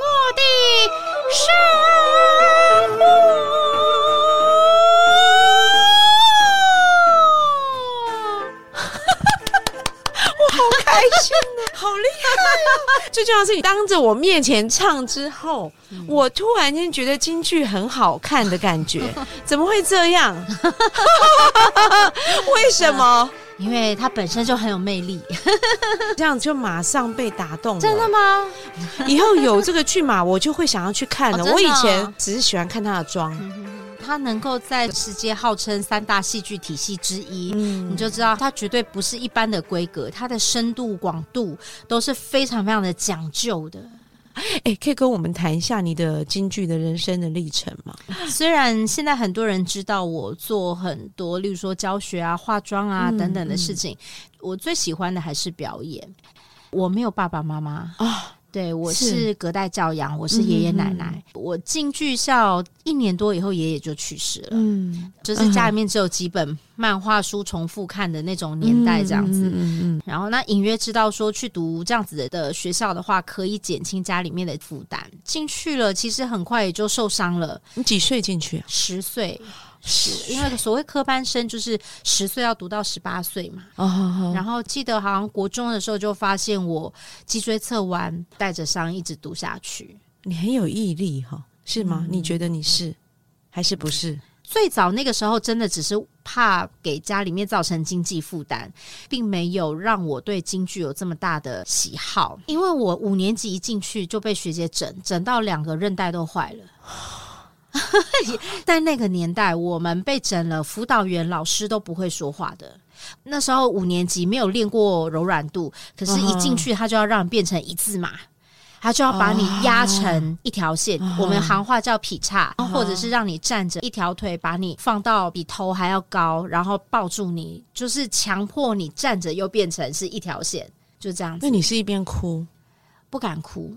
我的生活。开心啊，好厉害啊！最重要是，你当着我面前唱之后，我突然间觉得京剧很好看的感觉，怎么会这样？为什么？因为他本身就很有魅力，这样就马上被打动了。真的吗？以后有这个剧码，我就会想要去看了。我以前只是喜欢看他的妆，他能够在世界号称三大戏剧体系之一，嗯你就知道他绝对不是一般的规格，它的深度、广度都是非常非常的讲究的。哎、可以跟我们谈一下你的京剧的人生的历程吗？虽然现在很多人知道我做很多，例如说教学啊、化妆啊、嗯等等的事情，我最喜欢的还是表演。我没有爸爸妈妈啊，对我是是隔代教养，我是爷爷奶奶。我进剧校一年多以后，爷爷就去世了。嗯，就是家里面只有几本漫画书重复看的那种年代，这样子。嗯嗯嗯然后那隐约知道说去读这样子的学校的话，可以减轻家里面的负担。进去了，其实很快也就受伤了。你几岁进去啊？十岁，是因为所谓科班生就是十岁要读到十八岁嘛。哦，然后记得好像国中的时候就发现我脊椎侧弯，带着伤一直读下去。你很有毅力哈，是吗？嗯你觉得你是还是不是？最早那个时候，真的只是怕给家里面造成经济负担，并没有让我对京剧有这么大的喜好。因为我五年级一进去就被学姐整，整到两个韧带都坏了。在那个年代，我们被整了，辅导员、老师都不会说话的。那时候五年级没有练过柔软度，可是一进去他就要让你变成一字马。他就要把你压成一条线，哦我们行话叫劈叉，哦或者是让你站着一条腿，把你放到比头还要高，然后抱住你，就是强迫你站着又变成是一条线，就这样子那，你是一边哭，不敢哭。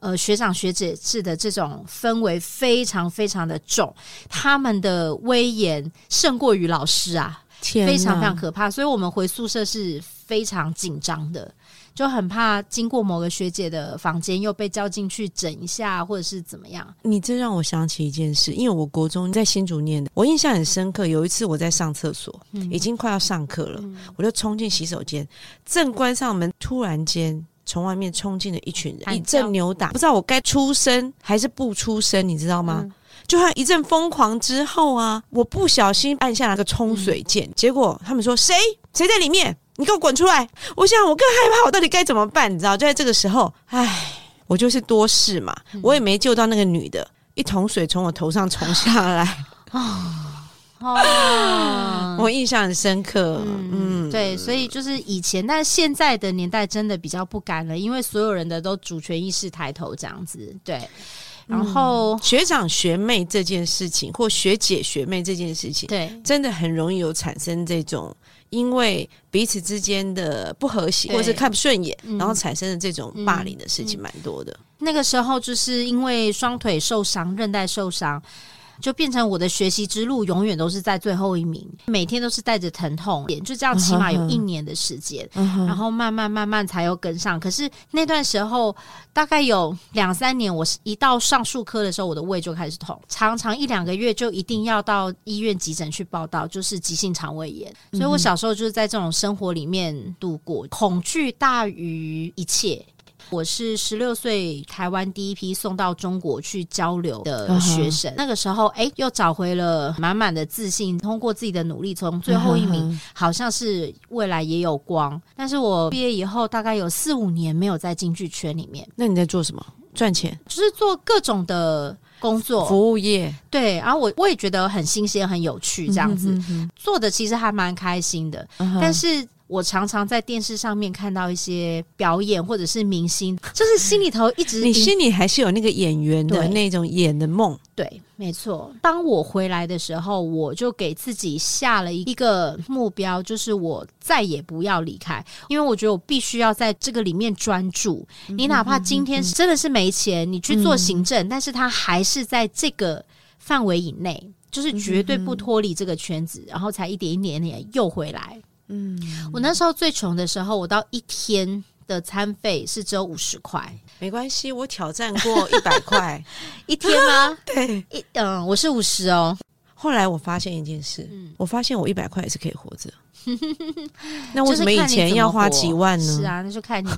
呃，学长学姐制的这种氛围非常非常的重，他们的威严胜过于老师啊，天非常非常可怕，所以我们回宿舍是非常紧张的，就很怕经过某个学姐的房间又被叫进去整一下，或者是怎么样。你这让我想起一件事，因为我国中在新竹念的，我印象很深刻。有一次我在上厕所，嗯已经快要上课了，我就冲进洗手间，正关上门，突然间从外面冲进了一群人，一阵扭打，不知道我该出声还是不出声，你知道吗？嗯。就像一阵疯狂之后啊，我不小心按下那个冲水键，结果他们说谁？谁在里面，你给我滚出来！我想我更害怕，我到底该怎么办？你知道，就在这个时候，唉，我就是多事嘛，我也没救到那个女的，一桶水从我头上冲下来，哦，我印象很深刻。嗯，对，所以就是以前，但是现在的年代真的比较不敢了，因为所有人的都主权意识抬头这样子。对，然后、学长学妹这件事情，或学姐学妹这件事情，对真的很容易有产生这种。因为彼此之间的不和谐，对或是看不顺眼，嗯然后产生的这种霸凌的事情蛮多的。那个时候就是因为双腿受伤、韧带受伤，就变成我的学习之路永远都是在最后一名，每天都是带着疼痛，就这样起码有一年的时间，然后慢慢慢慢才又跟上。可是那段时候大概有两三年，我是一到上术科的时候，我的胃就开始痛，常常一两个月就一定要到医院急诊去报道，就是急性肠胃炎。所以我小时候就是在这种生活里面度过，恐惧大于一切。我是十六岁台湾第一批送到中国去交流的学生，那个时候哎，又找回了满满的自信，通过自己的努力，从最后一名，好像是未来也有光。但是我毕业以后，大概有四五年没有在京剧圈里面，那你在做什么？赚钱？就是做各种的工作，服务业？对，然后我我也觉得很新鲜、很有趣，这样子、嗯做的其实还蛮开心的。哼。但是我常常在电视上面看到一些表演或者是明星，就是心里头一直你心里还是有那个演员的那种演的梦，对，没错。当我回来的时候，我就给自己下了一个目标，就是我再也不要离开，因为我觉得我必须要在这个里面专注。你哪怕今天真的是没钱，你去做行政，但是他还是在这个范围以内，就是绝对不脱离这个圈子，然后才一点一点点又回来。嗯，我那时候最穷的时候，我到一天的餐费是只有五十块没关系，我挑战过一百块，一天吗？对。一嗯，我是五十哦。后来我发现一件事，嗯我发现我一百块也是可以活着。那为就是什么以前要花几万呢？是啊，那就看你。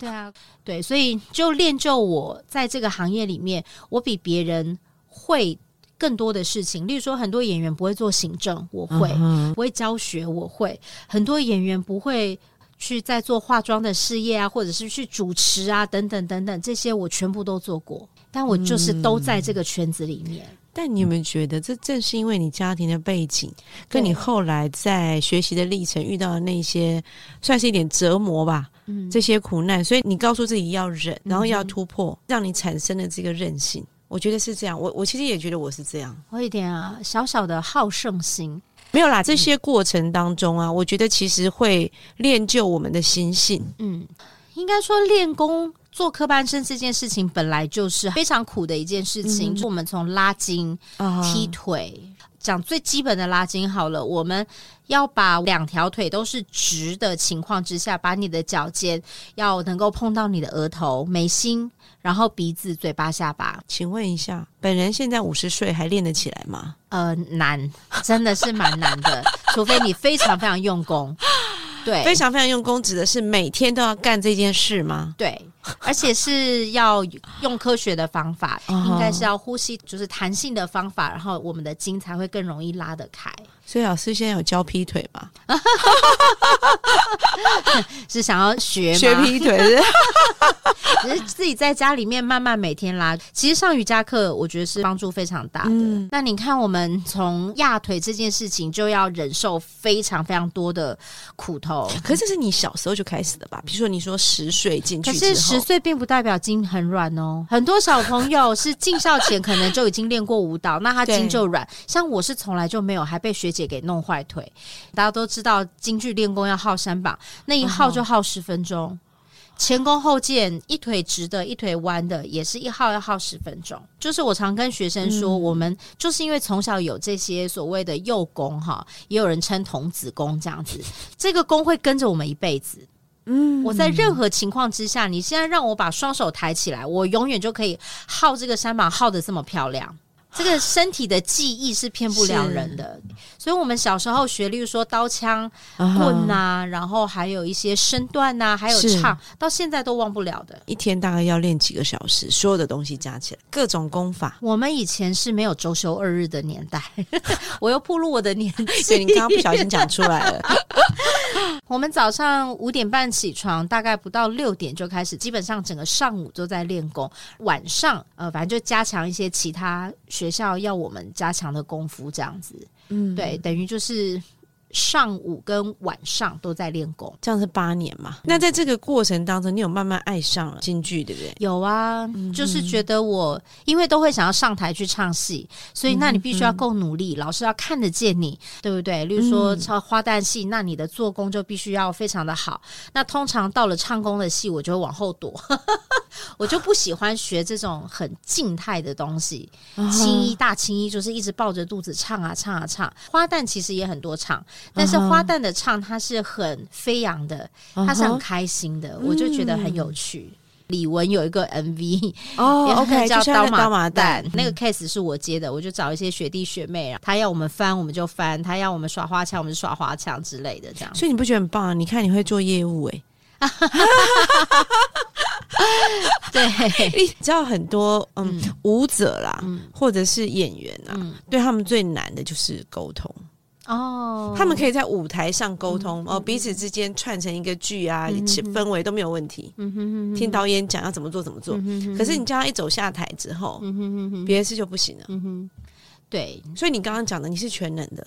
对啊，对，所以就练就我在这个行业里面，我比别人会更多的事情。例如说，很多演员不会做行政，我会；不会教学，我会。很多演员不会。去在做化妆的事业啊，或者是去主持啊，等等等等，这些我全部都做过，但我就是都在这个圈子里面。但你有没有觉得，这正是因为你家庭的背景，跟你后来在学习的历程遇到的那些，算是一点折磨吧，嗯，这些苦难，所以你告诉自己要忍，然后要突破，让你产生了这个韧性。我觉得是这样，我我其实也觉得我是这样。我有一点啊小小的好胜心。没有啦，这些过程当中啊，我觉得其实会练就我们的心性。嗯，应该说练功做科班生这件事情本来就是非常苦的一件事情。嗯就我们从拉筋、啊踢腿，讲最基本的拉筋好了，我们要把两条腿都是直的情况之下，把你的脚尖要能够碰到你的额头、眉心，然后鼻子、嘴巴、下巴。请问一下，本人现在五十岁还练得起来吗？呃，难，真的是蛮难的，除非你非常非常用功。对，非常非常用功，指的是每天都要干这件事吗？对，而且是要用科学的方法，哦应该是要呼吸，就是弹性的方法，然后我们的筋才会更容易拉得开。所以老师现在有教劈腿吗？是想要学吗？学劈腿是 只是自己在家里面慢慢每天拉。其实上瑜伽课，我觉得是帮助非常大的。嗯那你看，我们从压腿这件事情就要忍受非常非常多的苦头。可是这是你小时候就开始的吧？比如说你说十岁进去可是十岁并不代表筋很软哦，很多小朋友是进校前可能就已经练过舞蹈，那他筋就软。像我是从来就没有，还被学姐给弄坏腿。大家都知道，京剧练功要耗三把，那一耗就耗十分钟。前弓后箭，一腿直的，一腿弯的，也是一耗要耗十分钟。就是我常跟学生说，嗯我们就是因为从小有这些所谓的幼功哈，也有人称童子功这样子，这个功会跟着我们一辈子。嗯我在任何情况之下，你现在让我把双手抬起来，我永远就可以耗这个山膀耗的这么漂亮。这个身体的记忆是骗不了人的，所以我们小时候学，例如说刀枪棍呐、然后还有一些身段呐、还有唱，到现在都忘不了的。一天大概要练几个小时，所有的东西加起来，各种功法。我们以前是没有周休二日的年代，我又步入我的年纪。对你刚刚不小心讲出来了，我们早上五点半起床，大概不到六点就开始，基本上整个上午都在练功。晚上呃，反正就加强一些其他学校要我们加强的功夫，这样子。嗯，对，等于就是上午跟晚上都在练功。这样是八年嘛。那在这个过程当中，你有慢慢爱上了京剧，对不对？有啊，就是觉得我因为都会想要上台去唱戏，所以那你必须要够努力，老师要看得见你，对不对？例如说唱花旦戏，那你的做工就必须要非常的好。那通常到了唱功的戏，我就会往后躲，我就不喜欢学这种很静态的东西。青衣大青衣就是一直抱着肚子唱啊唱啊唱，花旦其实也很多唱，但是花旦的唱它是很飞扬的，它是很开心的，我就觉得很有趣。李玟有一个 MV，哦 也，OK，叫刀马旦旦，，那个 case 是我接的，我就找一些学弟学妹，他要我们翻我们就翻，他要我们耍花枪我们就耍花枪之类的，这样。所以你不觉得很棒啊？你看你会做业务哎、对，你知道很多嗯嗯舞者啦，嗯或者是演员啊，嗯，对他们最难的就是沟通。哦，他们可以在舞台上沟通、嗯哦，彼此之间串成一个剧啊，氛围都没有问题。嗯哼哼哼。听导演讲要怎么做怎么做，嗯可是你叫他一走下台之后，嗯哼哼哼。别的事就不行了。嗯哼，对，所以你刚刚讲的你是全能的，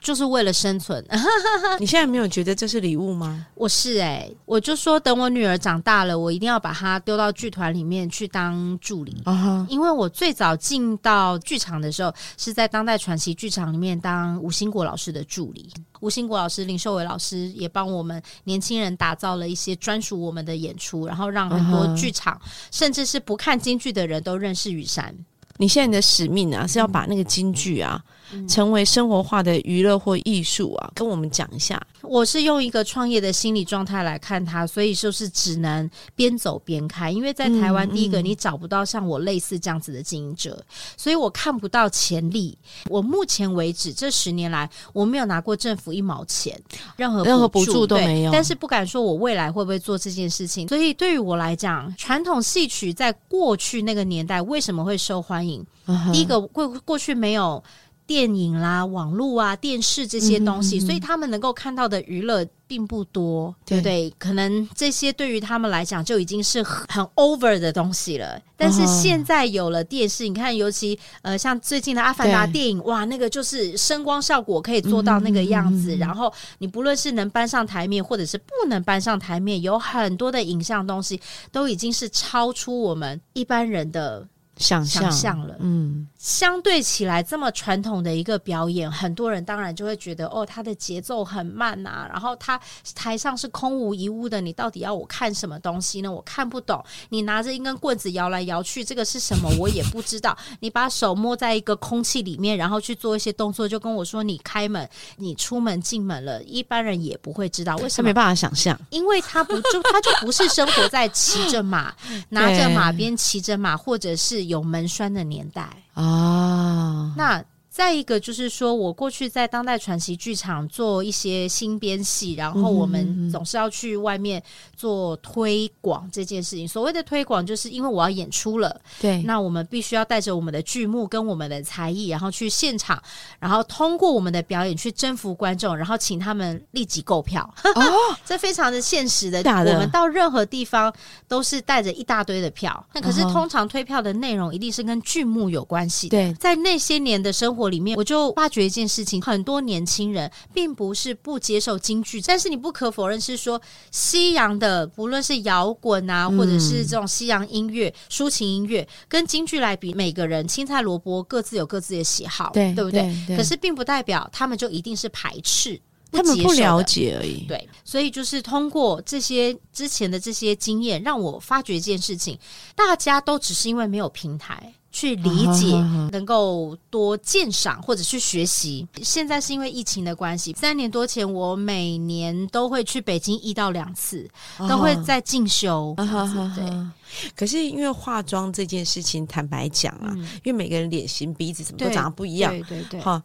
就是为了生存。你现在没有觉得这是礼物吗？我是哎、我就说等我女儿长大了，我一定要把她丢到剧团里面去当助理。因为我最早进到剧场的时候，是在当代传奇剧场里面当吴兴国老师的助理。吴兴国老师、林秀伟老师也帮我们年轻人打造了一些专属我们的演出，然后让很多剧场，甚至是不看京剧的人都认识雨山。你现在的使命啊，是要把那个京剧啊，成为生活化的娱乐或艺术啊，跟我们讲一下。我是用一个创业的心理状态来看它，所以就是只能边走边看。因为在台湾，嗯第一个嗯你找不到像我类似这样子的经营者，所以我看不到潜力。我目前为止这十年来，我没有拿过政府一毛钱，任何任何补助都没有但是不敢说我未来会不会做这件事情。所以对于我来讲，传统戏曲在过去那个年代为什么会受欢迎？嗯第一个过过去没有电影啦、网络啊、电视这些东西，嗯嗯嗯所以他们能够看到的娱乐并不多，对不对？可能这些对于他们来讲就已经是很很 over 的东西了。但是哦现在有了电视，你看，尤其呃，像最近的《阿凡达》电影，哇，那个就是声光效果可以做到那个样子。然后你不论是能搬上台面，或者是不能搬上台面，有很多的影像东西都已经是超出我们一般人的想象想象了。嗯，相对起来，这么传统的一个表演，很多人当然就会觉得，哦，它的节奏很慢呐、然后它台上是空无一物的，你到底要我看什么东西呢？我看不懂。你拿着一根棍子摇来摇去，这个是什么？我也不知道。你把手摸在一个空气里面，然后去做一些动作，就跟我说你开门，你出门进门了，一般人也不会知道为什么他没办法想象。因为他不就他就不是生活在骑着马、拿着马鞭骑着马，或者是有门栓的年代。啊，那再一个就是说，我过去在当代传奇剧场做一些新编戏，然后我们总是要去外面做推广这件事情。所谓的推广，就是因为我要演出了，对，那我们必须要带着我们的剧目跟我们的才艺，然后去现场，然后通过我们的表演去征服观众，然后请他们立即购票。哦，这非常的现实的，的我们到任何地方都是带着一大堆的票，那可是通常推票的内容一定是跟剧目有关系的。对，在那些年的生活里面，我就发觉一件事情：很多年轻人并不是不接受京剧，但是你不可否认是说，西洋的不论是摇滚啊，嗯或者是这种西洋音乐、抒情音乐，跟京剧来比，每个人青菜萝卜各自有各自的喜好，对，对不对？对？可是并不代表他们就一定是排斥。他们不了解而已。对，所以就是通过这些之前的这些经验，让我发觉一件事情：大家都只是因为没有平台去理解，啊能够多鉴赏或者去学习。现在是因为疫情的关系，三年多前我每年都会去北京一到两次，都会在进修。对，可是因为化妆这件事情，坦白讲啊，嗯。因为每个人脸型、鼻子什么都长得不一样，对对对，哈，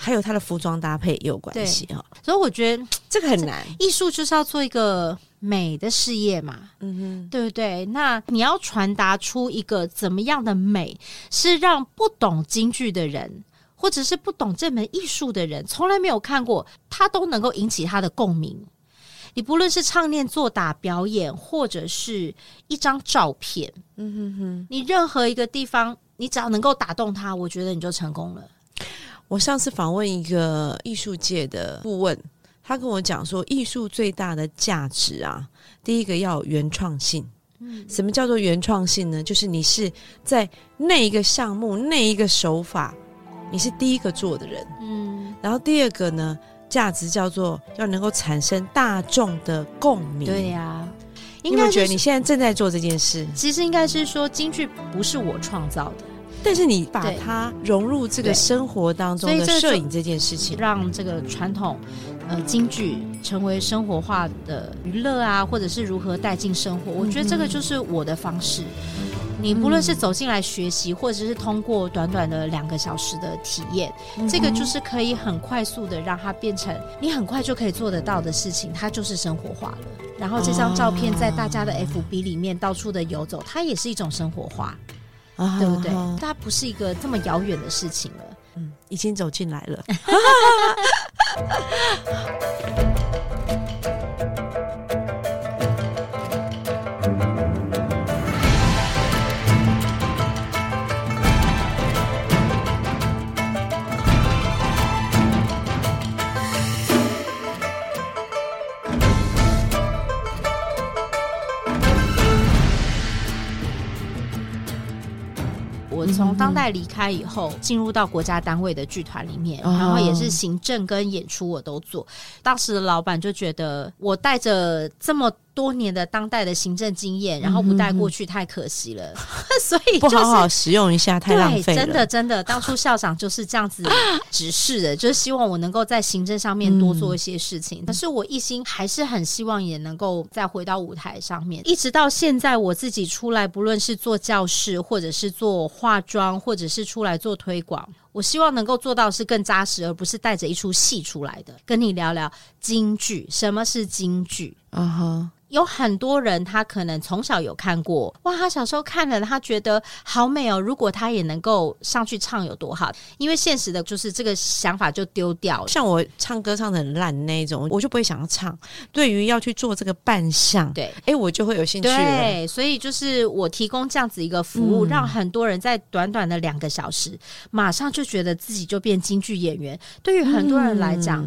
还有他的服装搭配也有关系哈，所以我觉得这个很难。艺术就是要做一个美的事业嘛。嗯哼对不对？那你要传达出一个怎么样的美，是让不懂京剧的人，或者是不懂这门艺术的人，从来没有看过，他都能够引起他的共鸣。你不论是唱念做打表演，或者是一张照片，嗯哼哼。你任何一个地方，你只要能够打动他，我觉得你就成功了。我上次访问一个艺术界的顾问，他跟我讲说，艺术最大的价值啊，第一个要有原创性。嗯什么叫做原创性呢？就是你是在那一个项目、那一个手法，你是第一个做的人。嗯，然后第二个呢，价值叫做要能够产生大众的共鸣。对呀、你有没有觉得你现在正在做这件事？其实应该是说，京剧不是我创造的。但是你把它融入这个生活当中的摄影这件事情，让这个传统呃京剧成为生活化的娱乐啊，或者是如何带进生活，我觉得这个就是我的方式。你不论是走进来学习，或者是通过短短的两个小时的体验，这个就是可以很快速的让它变成你很快就可以做得到的事情，它就是生活化了。然后这张照片在大家的 FB 里面到处的游走，它也是一种生活化，啊对不对？它不是一个这么遥远的事情了。嗯，已经走进来了。从当代离开以后，进入到国家单位的剧团里面，哦然后也是行政跟演出我都做。当时的老板就觉得我带着这么多年的当代的行政经验，然后不带过去太可惜了，所以就是不好好使用一下，太浪，费了。真的真的，当初校长就是这样子指示的，就是希望我能够在行政上面多做一些事情。可是我一心还是很希望也能够再回到舞台上面，一直到现在我自己出来，不论是做教室，或者是做化妆，或者是出来做推广。我希望能够做到是更扎实，而不是带着一出戏出来的。跟你聊聊京剧，什么是京剧？啊哈，有很多人他可能从小有看过，哇，他小时候看了，他觉得好美哦。如果他也能够上去唱有多好？因为现实的就是这个想法就丢掉了。像我唱歌唱的很烂那一种，我就不会想要唱。对于要去做这个扮相，对哎，我就会有兴趣。对，所以就是我提供这样子一个服务，嗯让很多人在短短的两个小时，马上就觉得自己就变京剧演员。对于很多人来讲，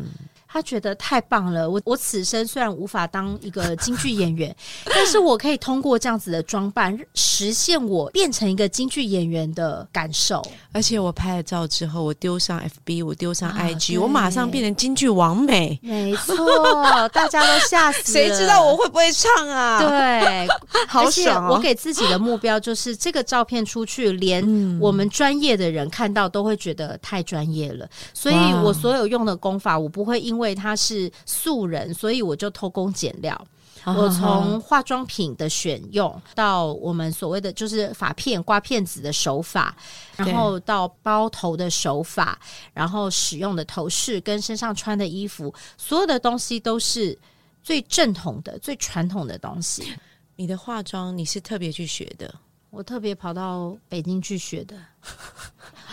他觉得太棒了。我我此生虽然无法当一个京剧演员，但是我可以通过这样子的装扮，实现我变成一个京剧演员的感受。而且我拍了照之后，我丢上 FB，我丢上啊 IG，、对我马上变成京剧王美。没错，大家都吓死了。谁知道我会不会唱啊？，对，好爽哦！我给自己的目标就是，这个照片出去，连嗯我们专业的人看到都会觉得太专业了。所以我所有用的功法，我不会因为他是素人，所以我就偷工减料。啊我从化妆品的选用到我们所谓的就是发片刮片子的手法，然后到包头的手法，然后使用的头饰跟身上穿的衣服，所有的东西都是最正统的、最传统的东西。你的化妆你是特别去学的，我特别跑到北京去学的。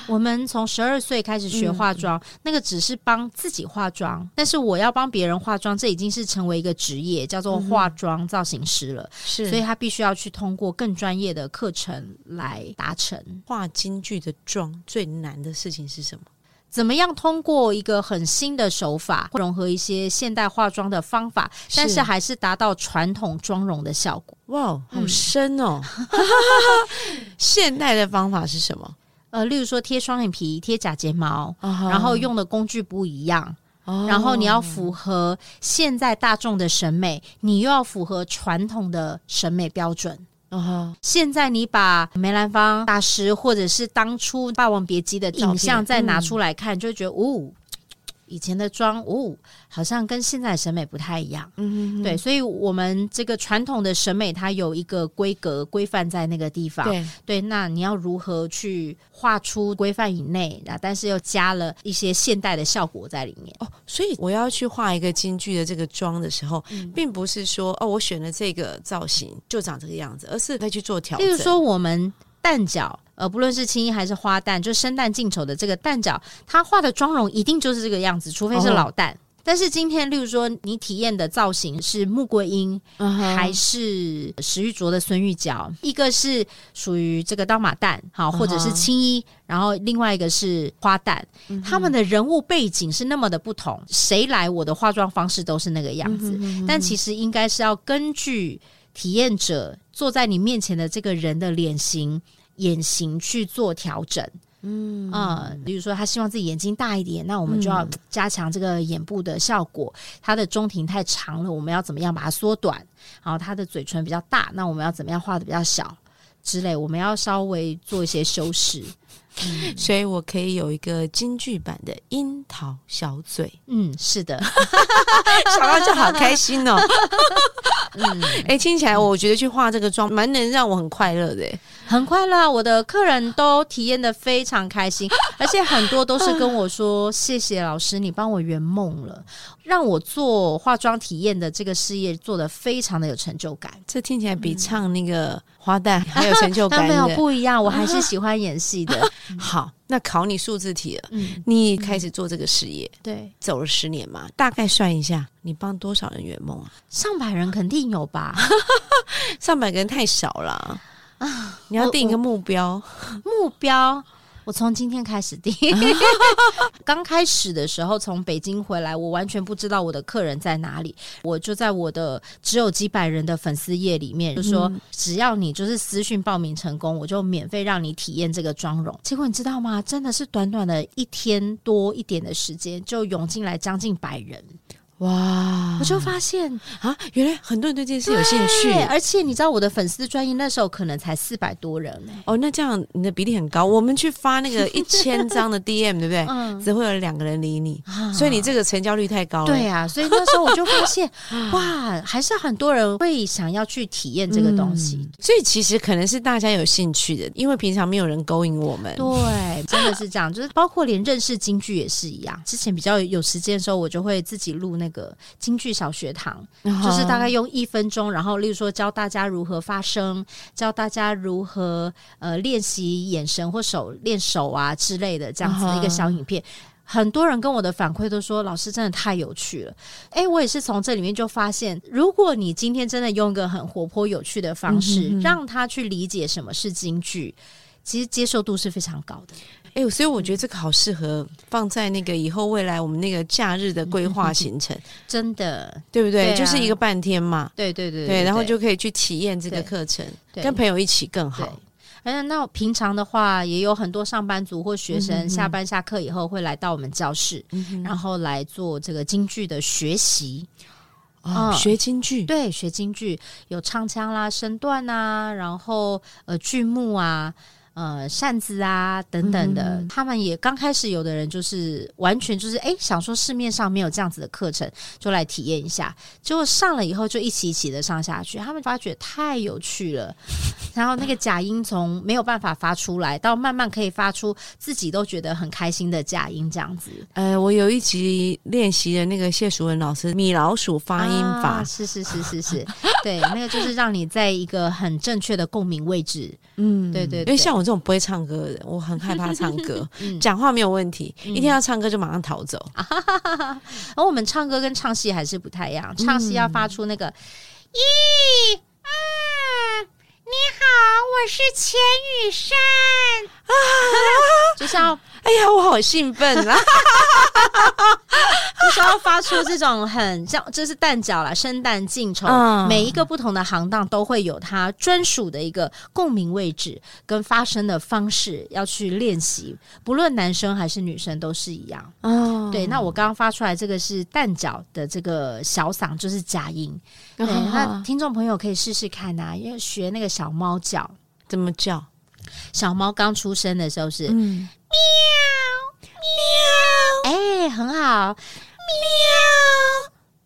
我们从十二岁开始学化妆，那个只是帮自己化妆，但是我要帮别人化妆，这已经是成为一个职业，叫做化妆造型师了。是所以他必须要去通过更专业的课程来达成。化京剧的妆最难的事情是什么？怎么样通过一个很新的手法，融合一些现代化妆的方法，但是还是达到传统妆容的效果？哇，好嗯深哦！现代的方法是什么？呃，例如说贴双眼皮、贴假睫毛，然然后用的工具不一样。哦然后你要符合现在大众的审美，你又要符合传统的审美标准。现在你把梅兰芳大师或者是当初《霸王别姬》的影像再拿出来看，就会觉得哦，以前的妆哦，好像跟现在的审美不太一样。嗯对，所以我们这个传统的审美，它有一个规格规范在那个地方。对，对，那你要如何去画出规范以内啊？但是又加了一些现代的效果在里面。哦，所以我要去画一个京剧的这个妆的时候，嗯并不是说哦，我选了这个造型就长这个样子，而是再去做调整。例如说，我们蛋角，呃，不论是青衣还是花旦，就生旦净丑的这个旦角，他画的妆容一定就是这个样子，除非是哦。老旦。但是今天，例如说你体验的造型是穆桂英，还是石玉镯的孙玉娇，一个是属于这个刀马旦，好，或者是青衣，然后另外一个是花旦，他们的人物背景是那么的不同，谁来我的化妆方式都是那个样子，但其实应该是要根据体验者坐在你面前的这个人的脸型、眼型去做调整。嗯啊、比如说他希望自己眼睛大一点，那我们就要加强这个眼部的效果。他的中庭太长了，我们要怎么样把它缩短？然后他的嘴唇比较大，那我们要怎么样画的比较小之类？我们要稍微做一些修饰。所以我可以有一个京剧版的樱桃小嘴，嗯，是的，想到就好开心哦。嗯，哎、听起来我觉得去画这个妆蛮能让我很快乐的。哎很快乐啊，我的客人都体验的非常开心，而且很多都是跟我说：“谢谢老师，你帮我圆梦了，让我做化妆体验的这个事业做的非常的有成就感。”这听起来比唱那个花旦 还有成就感没有。不一样，我还是喜欢演戏的。好，那考你数字题了。嗯，你开始做这个事业，对，走了十年嘛，大概算一下，你帮多少人圆梦啊？上百人肯定有吧？上百个人太少了啊！你要定一个目标，目标，我从今天开始定。刚开始的时候从北京回来，我完全不知道我的客人在哪里，我就在我的只有几百人的粉丝页里面就说，只要你就是私讯报名成功，我就免费让你体验这个妆容。结果你知道吗？真的是短短的一天多一点的时间，就涌进来将近百人。哇！我就发现啊，原来很多人对这件事有兴趣，而且你知道我的粉丝专业那时候可能才四百多人呢。哦，那这样你的比例很高。我们去发那个 一千张的 DM，对不对？嗯，只会有两个人理你，所以你这个成交率太高了。对啊，所以那时候我就发现，哇，还是很多人会想要去体验这个东西。所以其实可能是大家有兴趣的，因为平常没有人勾引我们。对，真的是这样。就是包括连认识京剧也是一样。之前比较有时间的时候，我就会自己录那。那个京剧小学堂，就是大概用一分钟，然后例如说教大家如何发声，教大家如何呃练习眼神或手练手啊之类的这样子的一个小影片。很多人跟我的反馈都说，老师真的太有趣了。哎，我也是从这里面就发现，如果你今天真的用一个很活泼有趣的方式，让他去理解什么是京剧，其实接受度是非常高的。哎，所以我觉得这个好适合放在那个以后未来我们那个假日的规划行程，真的。对不对？就是一个半天嘛，对对对对，然后就可以去体验这个课程，跟朋友一起更好。嗯，那平常的话，也有很多上班族或学生下班下课以后会来到我们教室，然后来做这个京剧的学习啊，学京剧，对，学京剧有唱腔啦、身段啊，然后呃剧目啊。呃，扇子啊，等等的，他们也刚开始，有的人就是完全就是哎，想说市面上没有这样子的课程，就来体验一下。结果上了以后，就一起一起的上下去，他们发觉太有趣了。然后那个假音从没有办法发出来，到慢慢可以发出自己都觉得很开心的假音，这样子。呃，我有一集练习的那个谢淑文老师米老鼠发音法，是是是是是，对，那个就是让你在一个很正确的共鸣位置。嗯，对对，因为像我。这种不会唱歌的人，我很害怕唱歌。讲话没有问题，一听要唱歌就马上逃走。而我们唱歌跟唱戏还是不太一样，唱戏要发出那个一二，你好，我是钱雨山啊，就是要。哎呀，我好兴奋啊！就是要发出这种很像，这是蛋角啦，生旦净丑，每一个不同的行当都会有它专属的一个共鸣位置跟发声的方式，要去练习。不论男生还是女生都是一样。哦，对，那我刚刚发出来这个是蛋角的这个小嗓，就是假音。对，那听众朋友可以试试看呐，因为学那个小猫叫怎么叫？小猫刚出生的时候是喵喵，哎，很好，喵，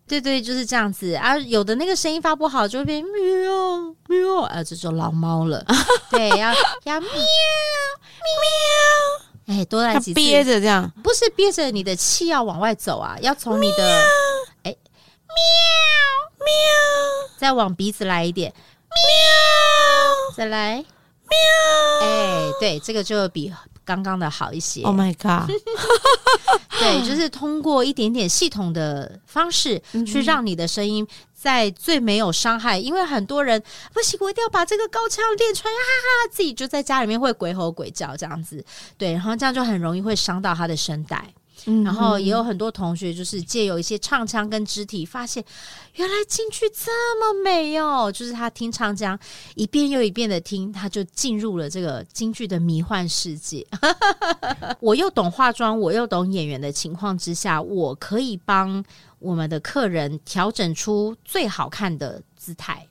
对对，就是这样子。啊。有的那个声音发不好，就会变喵喵，啊，这就老猫了。对，要要 喵喵，哎，多来几次，憋着这样，不是憋着，你的气要往外走啊，要从你的哎。喵喵，再往鼻子来一点，喵，再来。喵！哎，对，这个就比刚刚的好一些。Oh my god！对，就是通过一点点系统的方式，去让你的声音在最没有伤害。因为很多人不行，我一定要把这个高腔练出来，哈哈，自己就在家里面会鬼吼鬼叫这样子。对，然后这样就很容易会伤到他的声带。然后也有很多同学就是借由一些唱腔跟肢体，发现原来京剧这么美哦！就是他听唱腔一遍又一遍的听，他就进入了这个京剧的迷幻世界。我又懂化妆，我又懂演员的情况之下，我可以帮我们的客人调整出最好看的姿态，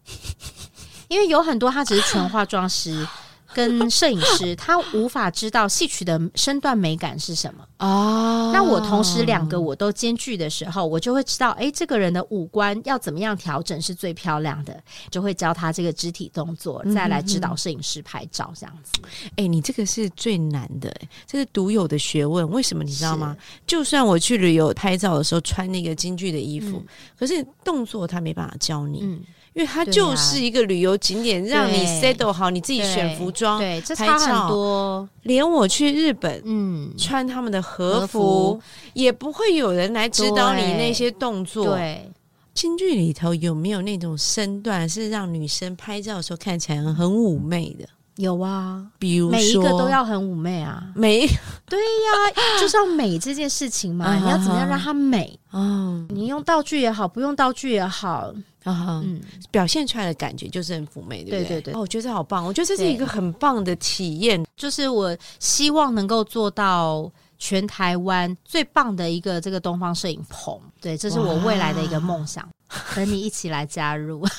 因为有很多他只是纯化妆师。跟摄影师，他无法知道戏曲的身段美感是什么哦。那我同时两个我都兼具的时候，我就会知道，哎，这个人的五官要怎么样调整是最漂亮的，就会教他这个肢体动作，再来指导摄影师拍照这样子。哎，你这个是最难的，这是独有的学问。为什么你知道吗？就算我去旅游拍照的时候穿那个京剧的衣服，可是动作他没办法教你。因为它就是一个旅游景点，让你 settle 好，你自己选服装，对，这差很多。连我去日本，嗯，穿他们的和服，也不会有人来指导你那些动作。对，京剧里头有没有那种身段是让女生拍照的时候看起来很妩媚的？有啊，比如说每一个都要很妩媚啊。美对呀，就是要美这件事情嘛，嗯你要怎么样让它美？哦你用道具也好，不用道具也好，啊，嗯，表现出来的感觉就是很妩媚，对不对？对对对哦，我觉得这好棒，我觉得这是一个很棒的体验。就是我希望能够做到全台湾最棒的一个这个东方摄影棚。对，这是我未来的一个梦想，等你一起来加入。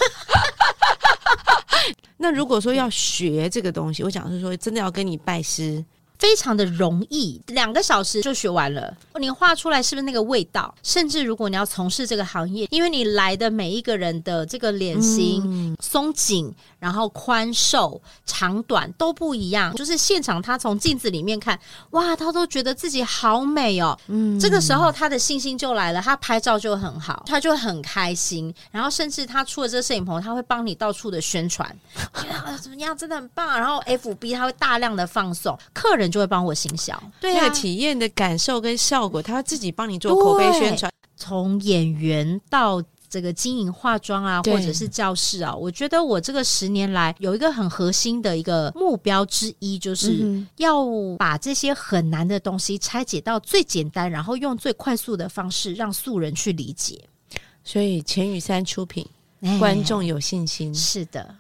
那如果说要学这个东西，我讲是说真的要跟你拜师，非常的容易，两个小时就学完了。你画出来是不是那个味道？甚至如果你要从事这个行业，因为你来的每一个人的这个脸型、嗯松紧，然后宽瘦、长短都不一样。就是现场他从镜子里面看，哇，他都觉得自己好美哦。嗯这个时候他的信心就来了，他拍照就很好，他就很开心。然后甚至他出了这个摄影棚，他会帮你到处的宣传，啊怎么样，真的很棒。然后 FB 他会大量的放送，客人就会帮我行销。对啊那个，体验的感受跟效果，他自己帮你做口碑宣传。从演员到这个经营化妆啊，或者是教室啊，我觉得我这个十年来有一个很核心的一个目标之一，就是嗯要把这些很难的东西拆解到最简单，然后用最快速的方式让素人去理解。所以钱雨山出品，哎观众有信心。是的，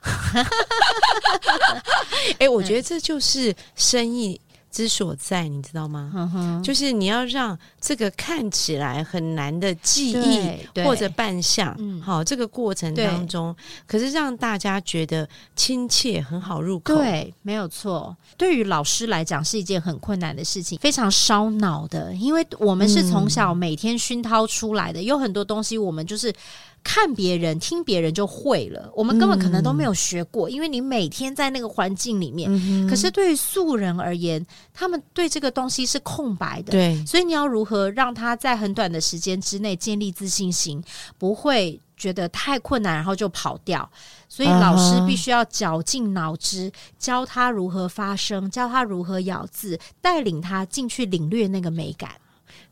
哎，我觉得这就是生意之所在，你知道吗？嗯，就是你要让这个看起来很难的记忆或者扮相，嗯好，这个过程当中，可是让大家觉得亲切，很好入口。，对，没有错。对于老师来讲是一件很困难的事情，非常烧脑的，因为我们是从小每天熏陶出来的，有很多东西我们就是。看别人、听别人就会了，我们根本可能都没有学过，因为你每天在那个环境里面。嗯可是对于素人而言，他们对这个东西是空白的，对，所以你要如何让他在很短的时间之内建立自信心，不会觉得太困难，然后就跑掉。所以老师必须要绞尽脑汁，教他如何发声，教他如何咬字，带领他进去领略那个美感。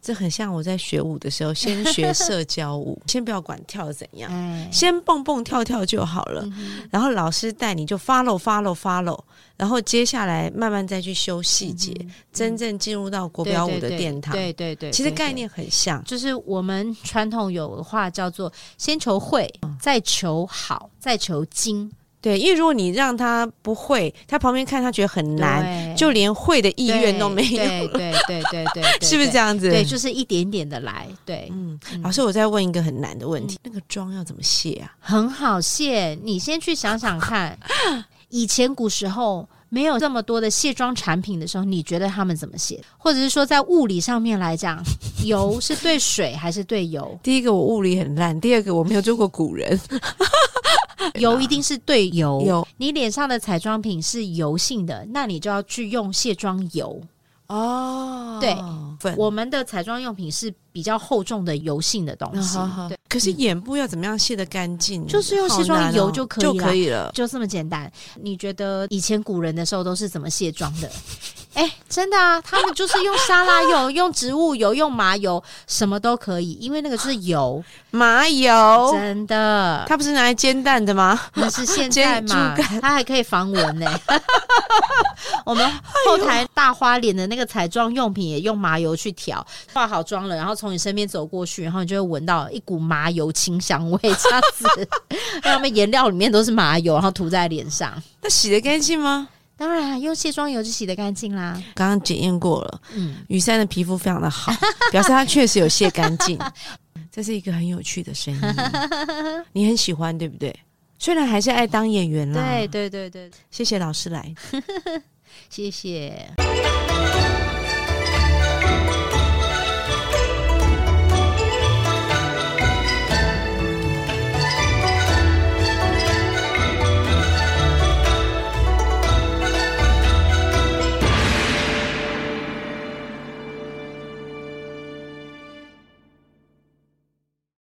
这很像我在学舞的时候，先学社交舞，先不要管跳的怎样，哎，先蹦蹦跳跳就好了。嗯然后老师带你就 follow follow follow，然后接下来慢慢再去修细节，真正进入到国标舞的殿堂。对对，对其实概。念很像。就是我们传统有的话叫做“先求会，再求好，再求精对，因为如果你让他不会，他旁边看他觉得很”，难，就连会的意愿都没有，对对对对 是不是这样子？对，就是一点点的来，对，嗯，老师，我再问一个很难的问题，那个妆要怎么卸啊？很好卸。你先去想想看，以前古时候没有这么多的卸妆产品的时候，你觉得他们怎么卸？或者是说，在物理上面来讲，油 是对水还是对油？第一个我物理很烂，第二个我没有做过古人，油一定是对油。有你脸上的彩妆品是油性的，那你就要去用卸妆油。哦对我们的彩妆用品是比较厚重的油性的东西，对，可是眼部要怎么样卸得干净？就是用卸妆油就可以就可以了。就这么简单。你觉得以前古人的时候都是怎么卸妆的？哎、真的啊，他们就是用沙拉油、用植物油、用麻油，什么都可以，因为那个是油，麻油，真的。它不是拿来煎蛋的吗？那是现在嘛，它还可以防蚊呢、我们后台大花脸的那个彩妆用品也用麻油去调，化好妆了，然后从你身边走过去，然后你就会闻到一股麻油清香味，这样子。让他们颜料里面都是麻油，然后涂在脸上。那洗得干净吗？当然，用卸妆油就洗得干净啦。刚刚检验过了，嗯，雨珊的皮肤非常的好，表示她确实有卸干净。这是一个很有趣的声音，你很喜欢对不对？虽然还是爱当演员啦。对，对对对，谢谢老师来。谢谢。